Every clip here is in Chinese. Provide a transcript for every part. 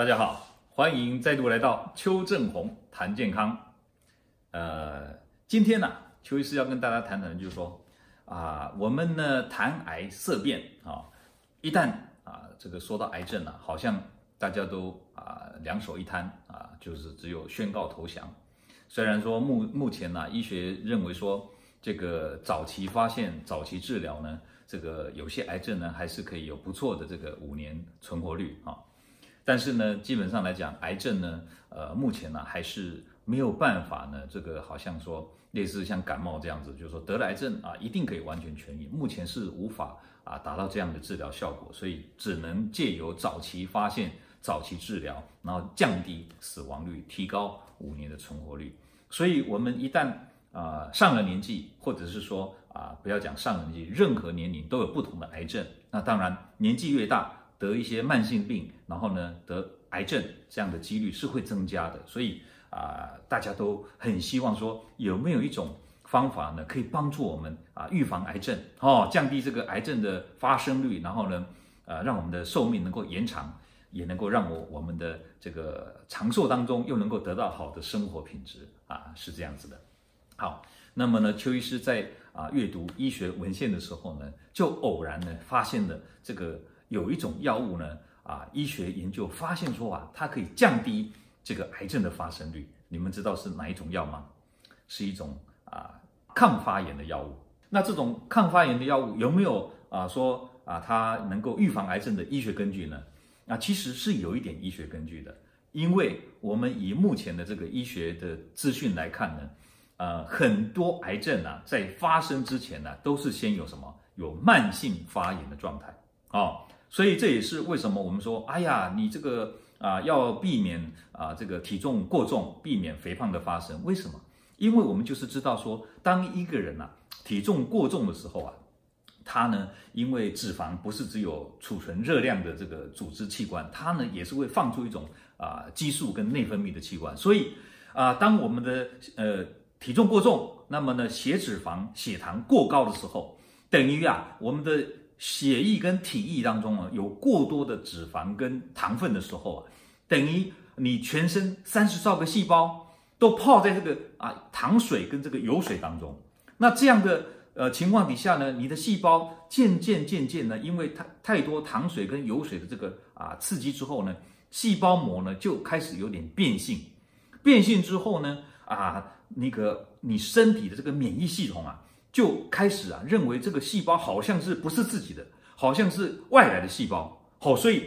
大家好，欢迎再度来到邱正红谈健康。呃，今天呢、邱医师要跟大家谈谈，就是说啊，我们呢谈癌色变啊，一旦啊这个说到癌症呢、啊，好像大家都啊两手一摊啊，就是只有宣告投降。虽然说目目前呢、医学认为说这个早期发现、早期治疗呢，这个有些癌症呢，还是可以有不错的这个五年存活率啊。但是呢，基本上来讲，癌症呢，呃，目前呢还是没有办法呢，这个好像说类似像感冒这样子，就是说得了癌症啊，一定可以完全痊愈，目前是无法啊达到这样的治疗效果，所以只能借由早期发现、早期治疗，然后降低死亡率，提高五年的存活率。所以，我们一旦啊、上了年纪，或者是说啊不要讲上了年纪，任何年龄都有不同的癌症，那当然年纪越大。得一些慢性病，然后呢，得癌症这样的几率是会增加的，所以啊、大家都很希望说，有没有一种方法呢，可以帮助我们啊预防癌症哦，降低这个癌症的发生率，然后呢，呃，让我们的寿命能够延长，也能够让我我们的这个长寿当中又能够得到好的生活品质啊，是这样子的。好，那么呢，邱医师在啊阅读医学文献的时候呢，就偶然呢发现了这个。有一种药物呢，啊，医学研究发现说啊，它可以降低这个癌症的发生率。你们知道是哪一种药吗？是一种啊抗发炎的药物。那这种抗发炎的药物有没有啊说啊它能够预防癌症的医学根据呢？啊，其实是有一点医学根据的，因为我们以目前的这个医学的资讯来看呢，呃，很多癌症啊在发生之前呢，都是先有什么有慢性发炎的状态啊。所以这也是为什么我们说，哎呀，你这个啊要避免啊这个体重过重，避免肥胖的发生。为什么？因为我们就是知道说，当一个人呐、啊、体重过重的时候啊，他呢因为脂肪不是只有储存热量的这个组织器官，它呢也是会放出一种啊激素跟内分泌的器官。所以啊，当我们的呃体重过重，那么呢血脂肪、血糖过高的时候，等于啊我们的。血液跟体液当中啊，有过多的脂肪跟糖分的时候啊，等于你全身三十兆个细胞都泡在这个啊糖水跟这个油水当中。那这样的呃情况底下呢，你的细胞渐渐渐渐呢，因为太太多糖水跟油水的这个啊刺激之后呢，细胞膜呢就开始有点变性。变性之后呢，啊那个你身体的这个免疫系统啊。就开始啊，认为这个细胞好像是不是自己的，好像是外来的细胞，好，所以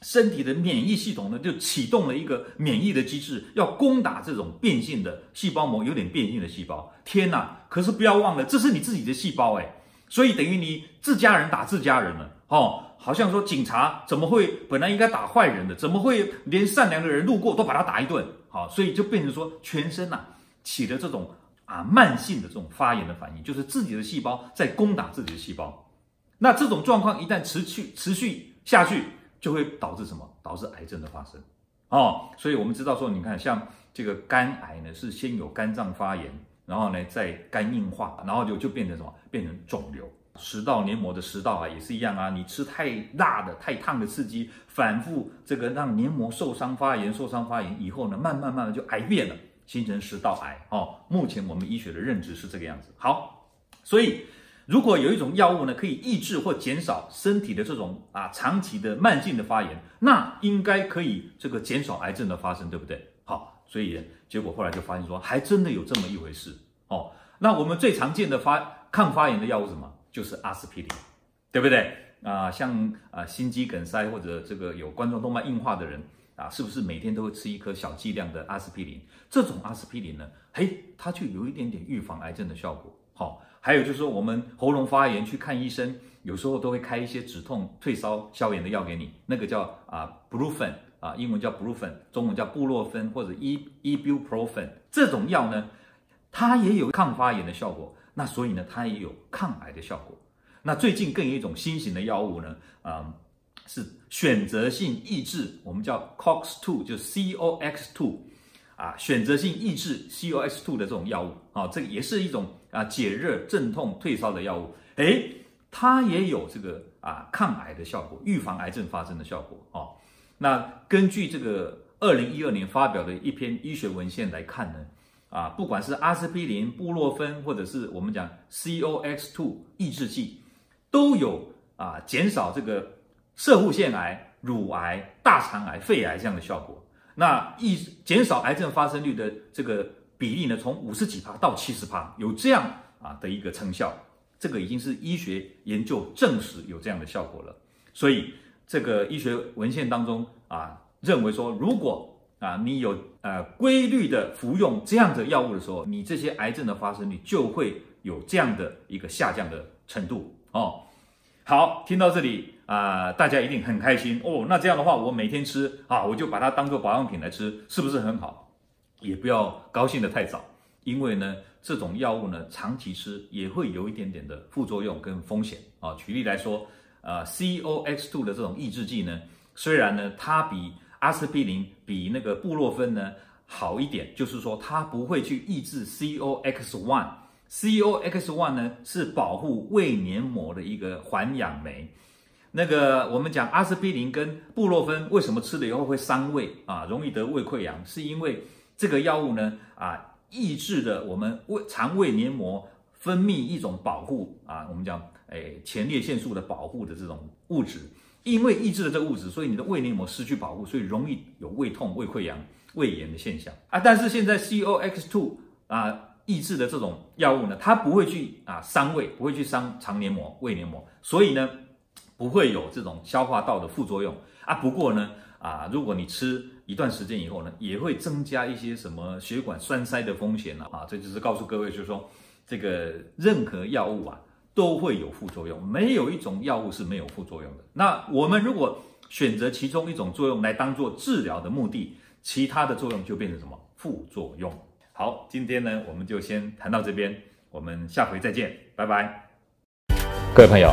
身体的免疫系统呢，就启动了一个免疫的机制，要攻打这种变性的细胞膜，有点变性的细胞。天哪！可是不要忘了，这是你自己的细胞哎，所以等于你自家人打自家人了哦，好像说警察怎么会本来应该打坏人的，怎么会连善良的人路过都把他打一顿？好，所以就变成说全身呐起了这种。啊，慢性的这种发炎的反应，就是自己的细胞在攻打自己的细胞。那这种状况一旦持续持续下去，就会导致什么？导致癌症的发生。哦，所以我们知道说，你看，像这个肝癌呢，是先有肝脏发炎，然后呢再肝硬化，然后就就变成什么？变成肿瘤。食道黏膜的食道啊也是一样啊，你吃太辣的、太烫的刺激，反复这个让黏膜受伤发炎、受伤发炎以后呢，慢慢慢慢就癌变了。形成食道癌哦，目前我们医学的认知是这个样子。好，所以如果有一种药物呢，可以抑制或减少身体的这种啊长期的慢性的发炎，那应该可以这个减少癌症的发生，对不对？好，所以结果后来就发现说，还真的有这么一回事哦。那我们最常见的发抗发炎的药物是什么？就是阿司匹林，对不对？啊，像啊心肌梗塞或者这个有冠状动脉硬化的人。啊，是不是每天都会吃一颗小剂量的阿司匹林？这种阿司匹林呢，嘿，它就有一点点预防癌症的效果。好、还有就是说，我们喉咙发炎去看医生，有时候都会开一些止痛、退烧、消炎的药给你，那个叫啊，Brufen 啊，英文叫 Brufen，中文叫布洛芬或者 E Ibuprofen。这种药呢，它也有抗发炎的效果，那所以呢，它也有抗癌的效果。那最近更有一种新型的药物呢，啊。是选择性抑制，我们叫 COX-2，就 COX-2 啊，选择性抑制 COX-2 的这种药物啊，这个也是一种啊解热、镇痛、退烧的药物。诶，它也有这个啊抗癌的效果，预防癌症发生的效果哦。那根据这个二零一二年发表的一篇医学文献来看呢，啊，不管是阿司匹林、布洛芬，或者是我们讲 COX-2 抑制剂，都有啊减少这个摄护腺癌、乳癌、大肠癌、肺癌这样的效果。那抑减少癌症发生率的这个比例呢，从五十几趴到七十趴，有这样啊的一个成效。这个已经是医学研究证实有这样的效果了。所以这个医学文献当中啊，认为说，如果啊你有呃规律的服用这样的药物的时候，你这些癌症的发生率就会有这样的一个下降的程度哦。好，听到这里啊、大家一定很开心哦。那这样的话，我每天吃啊，我就把它当做保养品来吃，是不是很好？也不要高兴的太早，因为呢，这种药物呢，长期吃也会有一点点的副作用跟风险啊。举例来说，呃，COX-2 的这种抑制剂呢，虽然呢，它比阿司匹林、比那个布洛芬呢好一点，就是说它不会去抑制 COX-1。COX-1 呢是保护胃黏膜的一个环氧酶。那个我们讲阿司匹林跟布洛芬为什么吃了以后会伤胃啊，容易得胃溃疡，是因为这个药物呢啊抑制了我们胃肠胃黏膜分泌一种保护啊，我们讲诶前列腺素的保护的这种物质，因为抑制了这个物质，所以你的胃黏膜失去保护，所以容易有胃痛、胃溃疡、胃炎的现象啊。但是现在 COX-2 啊。抑制的这种药物呢，它不会去啊伤胃，不会去伤肠黏膜、胃黏膜，所以呢不会有这种消化道的副作用啊。不过呢啊，如果你吃一段时间以后呢，也会增加一些什么血管栓塞的风险了啊。这就是告诉各位，就是说这个任何药物啊都会有副作用，没有一种药物是没有副作用的。那我们如果选择其中一种作用来当做治疗的目的，其他的作用就变成什么副作用。好，今天呢，我们就先谈到这边，我们下回再见，拜拜。各位朋友，